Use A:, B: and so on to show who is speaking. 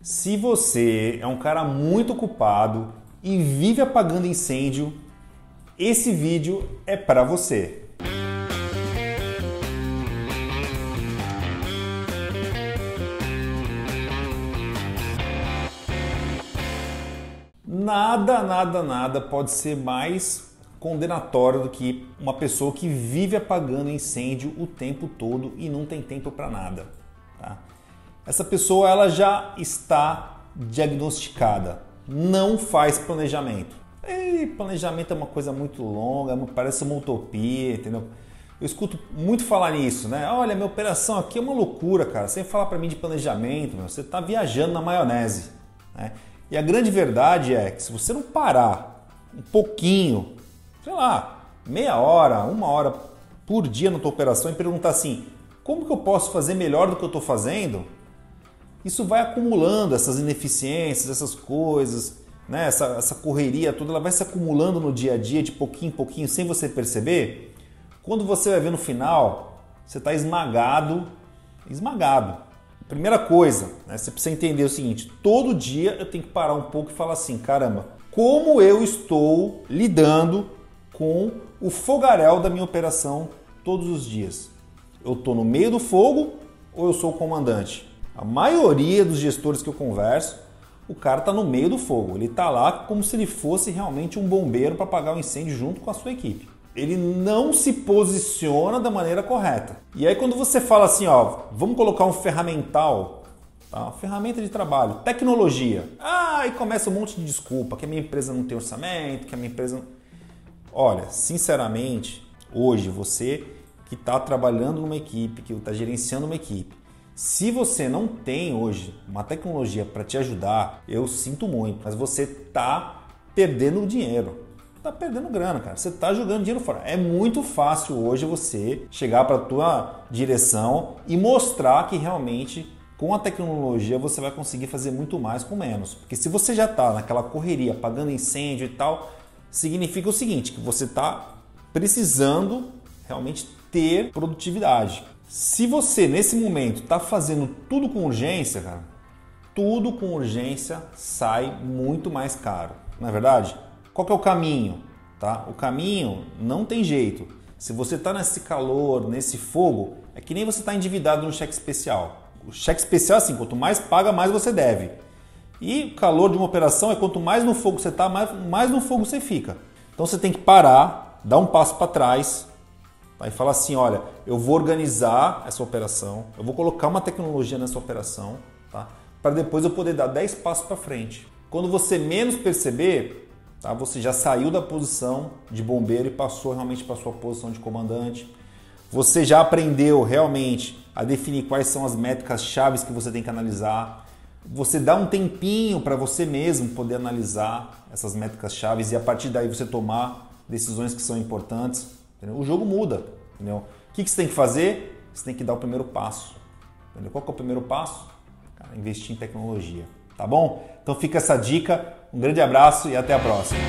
A: Se você é um cara muito ocupado e vive apagando incêndio, esse vídeo é para você. Nada, nada, nada pode ser mais condenatório do que uma pessoa que vive apagando incêndio o tempo todo e não tem tempo para nada. Tá? Essa pessoa ela já está diagnosticada, não faz planejamento. E planejamento é uma coisa muito longa, parece uma utopia, entendeu? Eu escuto muito falar nisso, né? Olha, minha operação aqui é uma loucura, cara. Você fala para mim de planejamento, meu, você está viajando na maionese. Né? E a grande verdade é que se você não parar um pouquinho, sei lá, meia hora, uma hora por dia na tua operação e perguntar assim, como que eu posso fazer melhor do que eu estou fazendo? Isso vai acumulando essas ineficiências, essas coisas, né? essa, essa correria toda, ela vai se acumulando no dia a dia de pouquinho em pouquinho, sem você perceber. Quando você vai ver no final, você está esmagado, esmagado. Primeira coisa, né, você precisa entender o seguinte: todo dia eu tenho que parar um pouco e falar assim, caramba, como eu estou lidando com o fogaréu da minha operação todos os dias? Eu estou no meio do fogo ou eu sou o comandante? A maioria dos gestores que eu converso, o cara está no meio do fogo. Ele está lá como se ele fosse realmente um bombeiro para apagar o incêndio junto com a sua equipe ele não se posiciona da maneira correta. E aí quando você fala assim, ó, vamos colocar um ferramental, tá? Ferramenta de trabalho, tecnologia. Ah, e começa um monte de desculpa, que a minha empresa não tem orçamento, que a minha empresa Olha, sinceramente, hoje você que está trabalhando numa equipe, que está gerenciando uma equipe, se você não tem hoje uma tecnologia para te ajudar, eu sinto muito, mas você está perdendo dinheiro tá perdendo grana, cara. Você tá jogando dinheiro fora. É muito fácil hoje você chegar para tua direção e mostrar que realmente com a tecnologia você vai conseguir fazer muito mais com menos. Porque se você já tá naquela correria, apagando incêndio e tal, significa o seguinte, que você tá precisando realmente ter produtividade. Se você nesse momento está fazendo tudo com urgência, cara, tudo com urgência sai muito mais caro, não é verdade? Qual que é o caminho? Tá? O caminho não tem jeito. Se você está nesse calor, nesse fogo, é que nem você está endividado no cheque especial. O cheque especial é assim, quanto mais paga, mais você deve. E o calor de uma operação é quanto mais no fogo você está, mais, mais no fogo você fica. Então você tem que parar, dar um passo para trás tá? e falar assim, olha, eu vou organizar essa operação, eu vou colocar uma tecnologia nessa operação, tá? para depois eu poder dar 10 passos para frente. Quando você menos perceber, Tá? Você já saiu da posição de bombeiro e passou realmente para a sua posição de comandante. Você já aprendeu realmente a definir quais são as métricas chaves que você tem que analisar. Você dá um tempinho para você mesmo poder analisar essas métricas chaves e a partir daí você tomar decisões que são importantes. Entendeu? O jogo muda. Entendeu? O que, que você tem que fazer? Você tem que dar o primeiro passo. Entendeu? Qual é o primeiro passo? Cara, investir em tecnologia. Tá bom? Então fica essa dica. Um grande abraço e até a próxima.